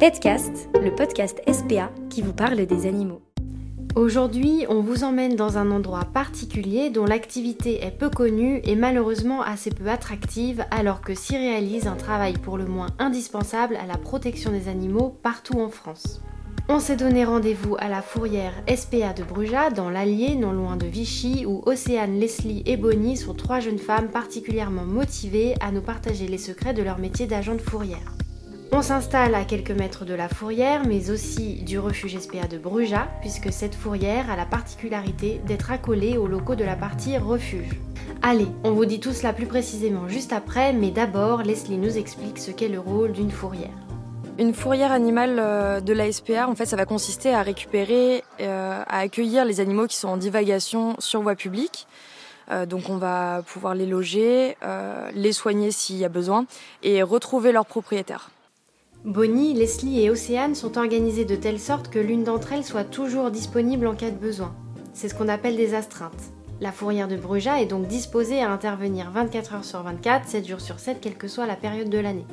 Petcast, le podcast SPA qui vous parle des animaux. Aujourd'hui, on vous emmène dans un endroit particulier dont l'activité est peu connue et malheureusement assez peu attractive alors que s'y réalise un travail pour le moins indispensable à la protection des animaux partout en France. On s'est donné rendez-vous à la fourrière SPA de Bruja, dans l'Allier, non loin de Vichy, où Océane, Leslie et Bonnie sont trois jeunes femmes particulièrement motivées à nous partager les secrets de leur métier d'agent de fourrière. On s'installe à quelques mètres de la fourrière, mais aussi du refuge SPA de Bruja, puisque cette fourrière a la particularité d'être accolée aux locaux de la partie refuge. Allez, on vous dit tout cela plus précisément juste après, mais d'abord, Leslie nous explique ce qu'est le rôle d'une fourrière. Une fourrière animale euh, de la SPA, en fait, ça va consister à récupérer, euh, à accueillir les animaux qui sont en divagation sur voie publique. Euh, donc on va pouvoir les loger, les soigner s'il y a besoin et retrouver leurs propriétaires. Bonnie, Leslie et Océane sont organisées de telle sorte que l'une d'entre elles soit toujours disponible en cas de besoin. C'est ce qu'on appelle des astreintes. La fourrière de Bruja est donc disposée à intervenir 24 heures sur 24, 7 jours sur 7, quelle que soit la période de l'année.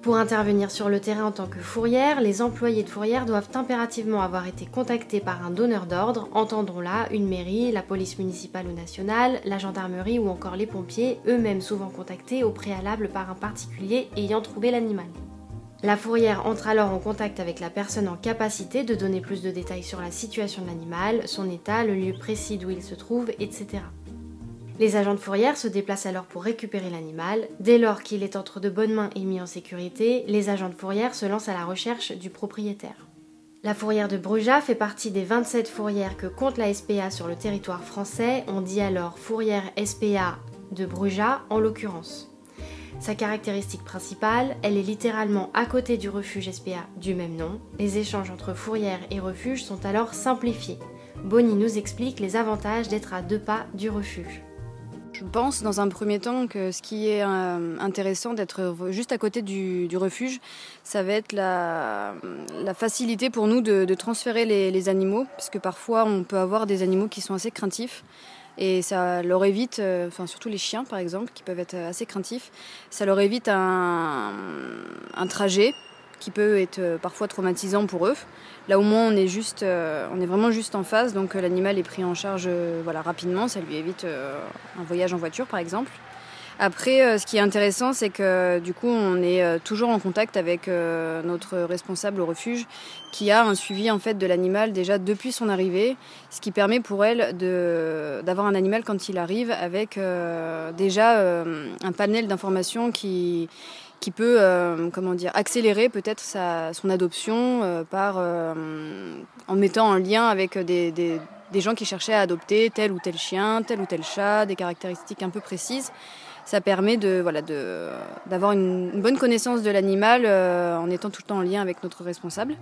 Pour intervenir sur le terrain en tant que fourrière, les employés de fourrière doivent impérativement avoir été contactés par un donneur d'ordre, entendons là une mairie, la police municipale ou nationale, la gendarmerie ou encore les pompiers, eux-mêmes souvent contactés au préalable par un particulier ayant trouvé l'animal. La fourrière entre alors en contact avec la personne en capacité de donner plus de détails sur la situation de l'animal, son état, le lieu précis d'où il se trouve, etc. Les agents de fourrière se déplacent alors pour récupérer l'animal. Dès lors qu'il est entre de bonnes mains et mis en sécurité, les agents de fourrière se lancent à la recherche du propriétaire. La fourrière de Bruja fait partie des 27 fourrières que compte la SPA sur le territoire français. On dit alors fourrière SPA de Bruja en l'occurrence. Sa caractéristique principale, elle est littéralement à côté du refuge SPA du même nom. Les échanges entre fourrière et refuge sont alors simplifiés. Bonnie nous explique les avantages d'être à deux pas du refuge. Je pense dans un premier temps que ce qui est euh, intéressant d'être juste à côté du, refuge, ça va être la, facilité pour nous de, transférer les, animaux, parce que parfois on peut avoir des animaux qui sont assez craintifs. Et ça leur évite, euh, enfin surtout les chiens par exemple, qui peuvent être assez craintifs, ça leur évite un trajet qui peut être euh, parfois traumatisant pour eux. Là au moins on est juste, euh, on est vraiment juste en face, donc euh, l'animal est pris en charge voilà rapidement, ça lui évite un voyage en voiture par exemple. Après, ce qui est intéressant, c'est que du coup, on est toujours en contact avec notre responsable au refuge, qui a un suivi en fait de l'animal déjà depuis son arrivée, ce qui permet pour elle d'avoir un animal quand il arrive avec déjà un panel d'informations qui qui peut euh, comment dire accélérer peut-être son adoption euh, par euh, en mettant en lien avec des, gens qui cherchaient à adopter tel ou tel chien, tel ou tel chat, des caractéristiques un peu précises ça permet d'avoir une, bonne connaissance de l'animal euh, en étant tout le temps en lien avec notre responsable.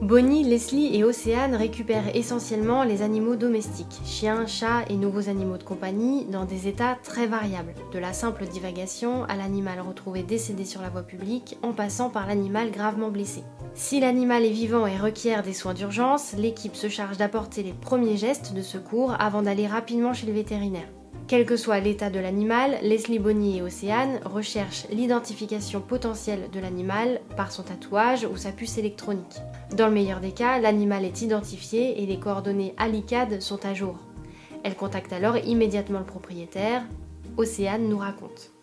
Bonnie, Leslie et Océane récupèrent essentiellement les animaux domestiques, chiens, chats et nouveaux animaux de compagnie, dans des états très variables, de la simple divagation à l'animal retrouvé décédé sur la voie publique, en passant par l'animal gravement blessé. Si l'animal est vivant et requiert des soins d'urgence, l'équipe se charge d'apporter les premiers gestes de secours avant d'aller rapidement chez le vétérinaire. Quel que soit l'état de l'animal, Leslie Bonny et Océane recherchent l'identification potentielle de l'animal par son tatouage ou sa puce électronique. Dans le meilleur des cas, l'animal est identifié et les coordonnées ALICAD sont à jour. Elle contacte alors immédiatement le propriétaire. Océane nous raconte.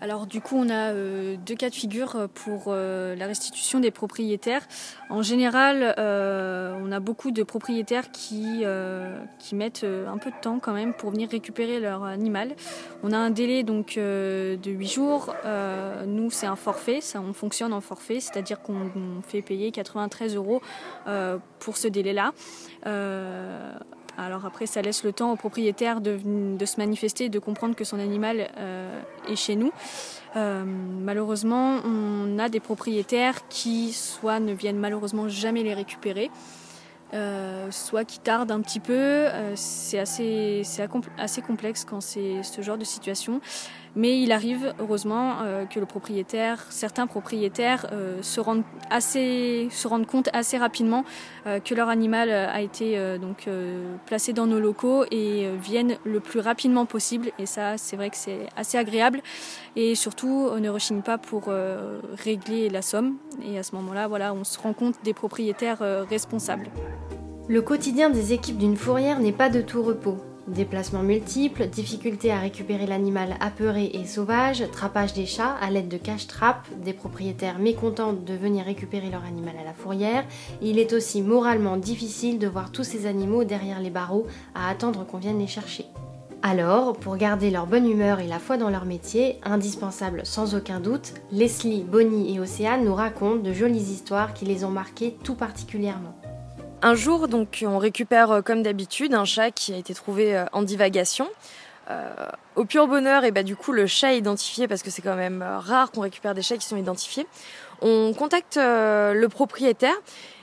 Alors du coup, on a euh, deux cas de figure euh, pour euh, la restitution des propriétaires. En général, on a beaucoup de propriétaires qui, qui mettent un peu de temps quand même pour venir récupérer leur animal. On a un délai donc de 8 jours. nous, c'est un forfait, on fonctionne en forfait, c'est-à-dire qu'on fait payer 93 euros pour ce délai-là. Alors après, ça laisse le temps au propriétaire de, se manifester et de comprendre que son animal euh, est chez nous. Euh, malheureusement, on a des propriétaires qui soit ne viennent malheureusement jamais les récupérer, euh, soit qui tardent un petit peu. c'est assez, assez complexe quand c'est ce genre de situation. Mais il arrive, heureusement, euh, que certains propriétaires euh, se, rendent assez, se rendent compte assez rapidement euh, que leur animal a été donc placé dans nos locaux et viennent le plus rapidement possible. Et ça, c'est vrai que c'est assez agréable. Et surtout, on ne rechigne pas pour régler la somme. Et à ce moment-là, voilà, on se rend compte des propriétaires responsables. Le quotidien des équipes d'une fourrière n'est pas de tout repos. Déplacements multiples, difficultés à récupérer l'animal apeuré et sauvage, trapage des chats à l'aide de cache-trappes, des propriétaires mécontents de venir récupérer leur animal à la fourrière. Il est aussi moralement difficile de voir tous ces animaux derrière les barreaux à attendre qu'on vienne les chercher. Alors, pour garder leur bonne humeur et la foi dans leur métier, indispensable sans aucun doute, Leslie, Bonnie et Océane nous racontent de jolies histoires qui les ont marquées tout particulièrement. Un jour, donc, on récupère euh, comme d'habitude un chat qui a été trouvé euh, en divagation. Euh, au pur bonheur, et bah, du coup, le chat est identifié parce que c'est quand même rare qu'on récupère des chats qui sont identifiés. On contacte le propriétaire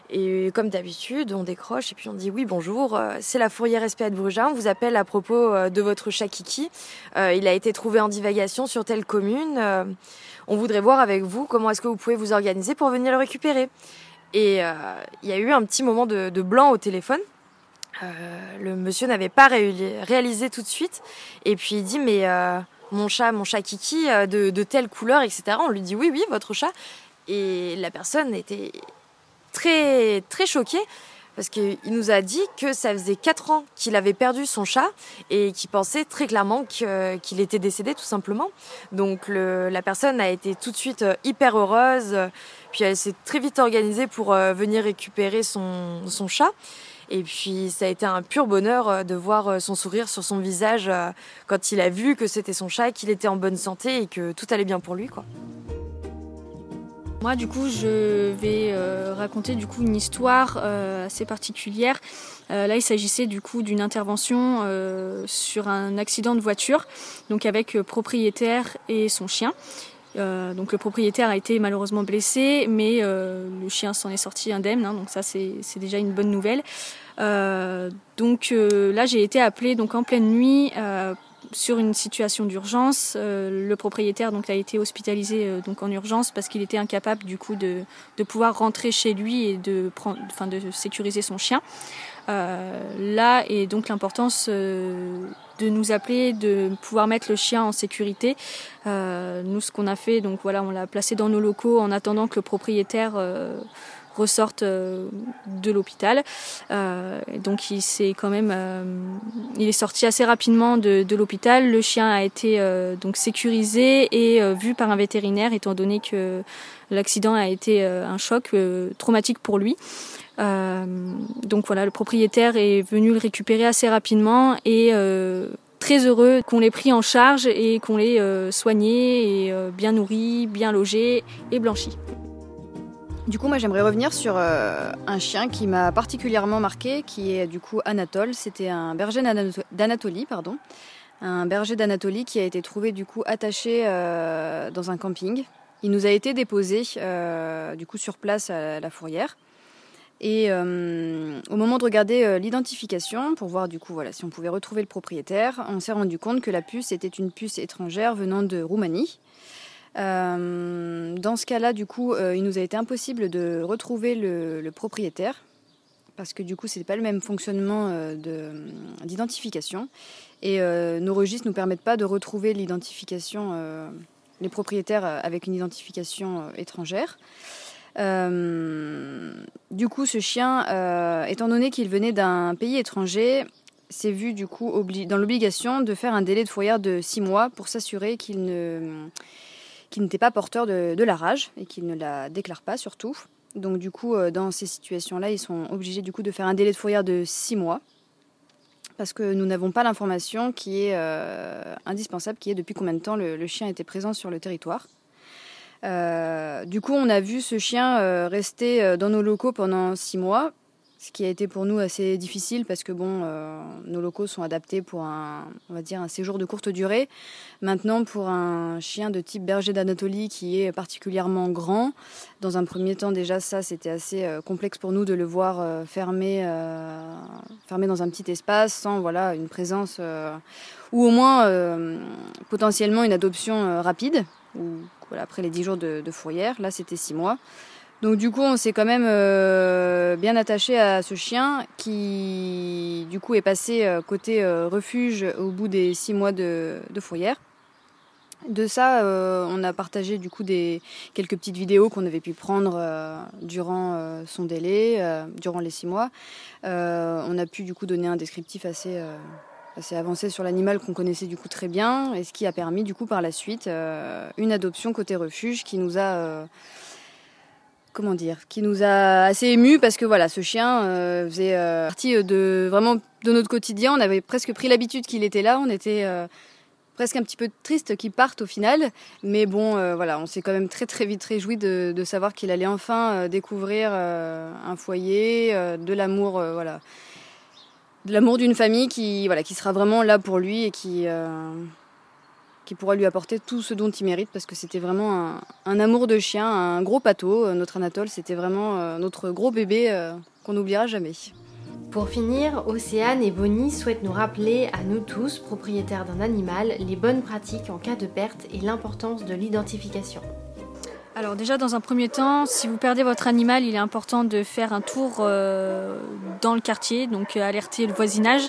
et comme d'habitude, on décroche et puis on dit oui bonjour, c'est la fourrière SPA de Bruges. On vous appelle à propos de votre chat Kiki. il a été trouvé en divagation sur telle commune. on voudrait voir avec vous comment est-ce que vous pouvez vous organiser pour venir le récupérer. Et euh, il y a eu un petit moment de, blanc au téléphone. Euh, le monsieur n'avait pas réalisé tout de suite. Et puis il dit mais euh, mon chat, mon chat Kiki de, de, telle couleur, etc. On lui dit oui oui votre chat. Et la personne était très très choquée parce qu'il nous a dit que ça faisait 4 ans qu'il avait perdu son chat et qu'il pensait très clairement qu'il était décédé tout simplement. Donc la personne a été tout de suite euh, hyper heureuse, puis elle s'est très vite organisée pour euh, venir récupérer son, son chat. Et puis ça a été un pur bonheur euh, de voir son sourire sur son visage quand il a vu que c'était son chat, qu'il était en bonne santé et que tout allait bien pour lui. quoi. Moi, du coup, je vais euh, raconter du coup une histoire euh, assez particulière. Euh, là, il s'agissait du coup d'une intervention sur un accident de voiture, donc avec propriétaire et son chien. donc le propriétaire a été malheureusement blessé, mais le chien s'en est sorti indemne. Hein, donc ça, c'est déjà une bonne nouvelle. donc là, j'ai été appelée donc en pleine nuit sur une situation d'urgence. Euh, le propriétaire donc a été hospitalisé euh, donc en urgence parce qu'il était incapable du coup de, de pouvoir rentrer chez lui et de prendre, enfin de sécuriser son chien. Euh, là est donc l'importance de nous appeler, de pouvoir mettre le chien en sécurité. nous, ce qu'on a fait, donc voilà, on l'a placé dans nos locaux en attendant que le propriétaire ressortent euh, de l'hôpital. Euh, donc il s'est quand même, euh, il est sorti assez rapidement de, l'hôpital. Le chien a été donc sécurisé et vu par un vétérinaire, étant donné que l'accident a été un choc traumatique pour lui. donc voilà, le propriétaire est venu le récupérer assez rapidement et très heureux qu'on l'ait pris en charge et qu'on l'ait soigné et bien nourri, bien logé et blanchi. Du coup, moi, j'aimerais revenir sur euh, un chien qui m'a particulièrement marqué, qui est du coup Anatole. C'était un berger d'Anatolie, pardon. Un berger d'Anatolie qui a été trouvé du coup attaché euh, dans un camping. Il nous a été déposé euh, du coup sur place à la fourrière. Et au moment de regarder l'identification pour voir du coup si on pouvait retrouver le propriétaire, on s'est rendu compte que la puce était une puce étrangère venant de Roumanie. Euh, dans ce cas-là, du coup, euh, il nous a été impossible de retrouver le, propriétaire parce que du coup, ce n'est pas le même fonctionnement euh, d'identification. Et nos registres ne nous permettent pas de retrouver l'identification, les propriétaires avec une identification étrangère. du coup, ce chien, étant donné qu'il venait d'un pays étranger, s'est vu du coup dans l'obligation de faire un délai de fourrière de six mois pour s'assurer qu'il ne qui n'était pas porteur de, la rage et qui ne la déclare pas surtout. Donc du coup, euh, dans ces situations-là, ils sont obligés du coup de faire un délai de fourrière de six mois parce que nous n'avons pas l'information qui est euh, indispensable, qui est depuis combien de temps le, chien était présent sur le territoire. Euh, du coup, on a vu ce chien rester dans nos locaux pendant six mois. Ce qui a été pour nous assez difficile parce que bon, euh, nos locaux sont adaptés pour un, on va dire, un séjour de courte durée. Maintenant, pour un chien de type berger d'Anatolie qui est particulièrement grand, dans un premier temps déjà ça, c'était assez euh, complexe pour nous de le voir euh, fermé, fermé dans un petit espace sans voilà une présence ou au moins potentiellement une adoption rapide. Ou voilà, après les 10 jours de, de fourrière, là c'était 6 mois. Donc du coup, on s'est quand même euh, bien attaché à ce chien qui, du coup, est passé euh, côté euh, refuge au bout des six mois de, fourrière. De ça, on a partagé du coup des quelques petites vidéos qu'on avait pu prendre durant son délai, durant les six mois. on a pu du coup donner un descriptif assez assez avancé sur l'animal qu'on connaissait du coup très bien, et ce qui a permis du coup par la suite une adoption côté refuge qui nous a comment dire, qui nous a assez ému parce que voilà, ce chien euh, faisait euh, partie euh, de vraiment de notre quotidien. On avait presque pris l'habitude qu'il était là. On était presque un petit peu triste qu'il parte au final, mais bon, voilà, on s'est quand même très très vite réjoui de, de savoir qu'il allait enfin découvrir un foyer, de l'amour, voilà, de l'amour d'une famille qui voilà, qui sera vraiment là pour lui et qui qui pourra lui apporter tout ce dont il mérite parce que c'était vraiment un, amour de chien, un gros pâteau. Euh, notre Anatole, c'était vraiment euh, notre gros bébé euh, qu'on n'oubliera jamais. Pour finir, Océane et Bonnie souhaitent nous rappeler à nous tous, propriétaires d'un animal, les bonnes pratiques en cas de perte et l'importance de l'identification. Alors déjà dans un premier temps, si vous perdez votre animal, il est important de faire un tour euh, dans le quartier, donc euh, alerter le voisinage.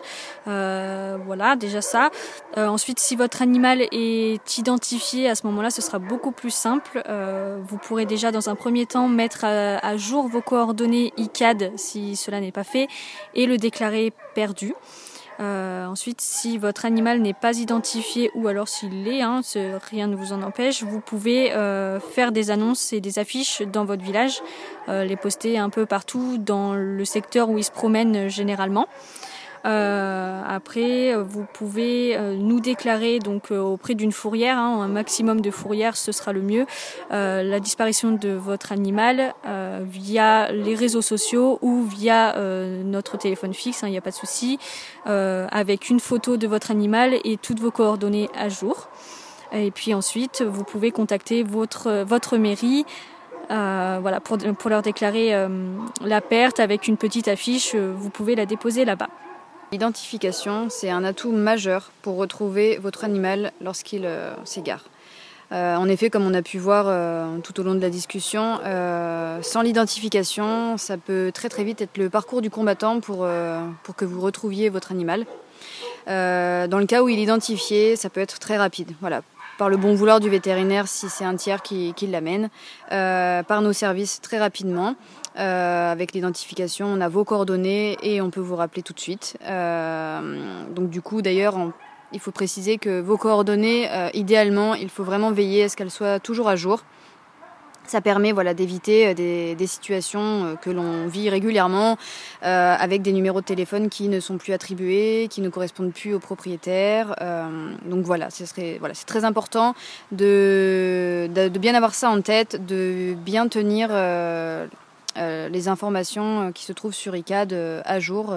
Euh, voilà, déjà ça. ensuite, si votre animal est identifié, à ce moment-là, ce sera beaucoup plus simple. vous pourrez déjà dans un premier temps mettre à jour vos coordonnées ICAD si cela n'est pas fait et le déclarer perdu. Euh, ensuite, si votre animal n'est pas identifié ou alors s'il l'est, hein, rien ne vous en empêche, vous pouvez euh, faire des annonces et des affiches dans votre village, euh, les poster un peu partout dans le secteur où ils se promènent généralement. Euh, après, vous pouvez euh, nous déclarer donc euh, auprès d'une fourrière, hein, un maximum de fourrières, ce sera le mieux, la disparition de votre animal via les réseaux sociaux ou via notre téléphone fixe, il hein, n'y a pas de souci, avec une photo de votre animal et toutes vos coordonnées à jour. Et puis ensuite, vous pouvez contacter votre votre mairie. voilà, pour, pour leur déclarer la perte avec une petite affiche, vous pouvez la déposer là-bas. L'identification, c'est un atout majeur pour retrouver votre animal lorsqu'il euh, s'égare. Euh, en effet, comme on a pu voir euh, tout au long de la discussion, sans l'identification, ça peut très très vite être le parcours du combattant pour, que vous retrouviez votre animal. dans le cas où il est identifié, ça peut être très rapide. Voilà, par le bon vouloir du vétérinaire si c'est un tiers qui l'amène, par nos services très rapidement. Euh, avec l'identification, on a vos coordonnées et on peut vous rappeler tout de suite. Euh, donc du coup, d'ailleurs, il faut préciser que vos coordonnées, euh, idéalement, il faut vraiment veiller à ce qu'elles soient toujours à jour. Ça permet voilà, d'éviter des, situations que l'on vit régulièrement avec des numéros de téléphone qui ne sont plus attribués, qui ne correspondent plus aux propriétaires. donc voilà, ce serait, voilà, c'est très important de, bien avoir ça en tête, de bien tenir les informations euh, qui se trouvent sur ICAD euh, à jour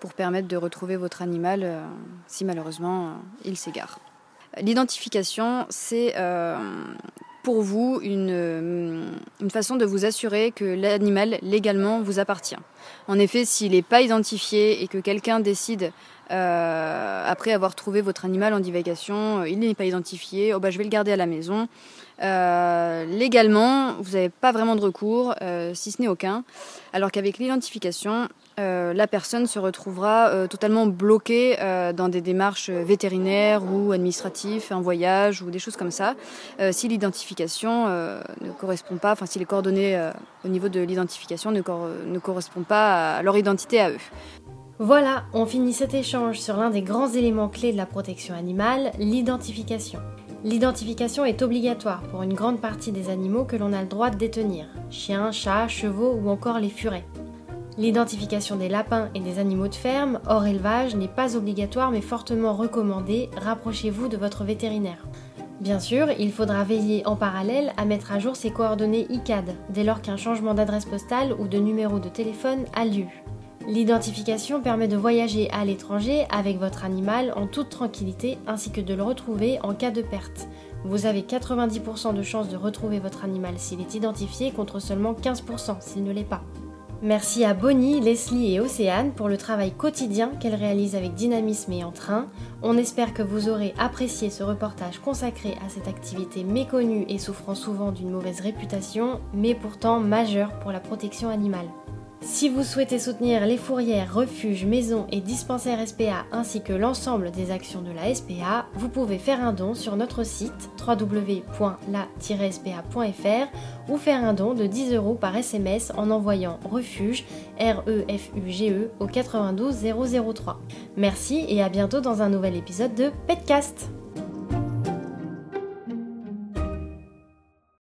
pour permettre de retrouver votre animal si malheureusement il s'égare. L'identification, c'est pour vous une, une, façon de vous assurer que l'animal légalement vous appartient. En effet, s'il n'est pas identifié et que quelqu'un décide, après avoir trouvé votre animal en divagation, il n'est pas identifié, oh bah, je vais le garder à la maison, euh, légalement, vous n'avez pas vraiment de recours, euh, si ce n'est aucun. Alors qu'avec l'identification, euh, la personne se retrouvera totalement bloquée dans des démarches vétérinaires ou administratives, un voyage ou des choses comme ça, si l'identification ne correspond pas, enfin si les coordonnées au niveau de l'identification ne, ne correspondent pas à leur identité à eux. Voilà, on finit cet échange sur l'un des grands éléments clés de la protection animale, l'identification. L'identification est obligatoire pour une grande partie des animaux que l'on a le droit de détenir, chiens, chats, chevaux ou encore les furets. L'identification des lapins et des animaux de ferme, hors élevage, n'est pas obligatoire mais fortement recommandée, rapprochez-vous de votre vétérinaire. Bien sûr, il faudra veiller en parallèle à mettre à jour ses coordonnées ICAD dès lors qu'un changement d'adresse postale ou de numéro de téléphone a lieu. L'identification permet de voyager à l'étranger avec votre animal en toute tranquillité ainsi que de le retrouver en cas de perte. Vous avez 90% de chances de retrouver votre animal s'il est identifié contre seulement 15% s'il ne l'est pas. Merci à Bonnie, Leslie et Océane pour le travail quotidien qu'elles réalisent avec dynamisme et entrain. On espère que vous aurez apprécié ce reportage consacré à cette activité méconnue et souffrant souvent d'une mauvaise réputation, mais pourtant majeure pour la protection animale. Si vous souhaitez soutenir les fourrières, refuges, maisons et dispensaires SPA ainsi que l'ensemble des actions de la SPA, vous pouvez faire un don sur notre site www.la-spa.fr ou faire un don de 10 euros par SMS en envoyant refuge R-E-F-U-G-E e, au 92 003. Merci et à bientôt dans un nouvel épisode de Petcast.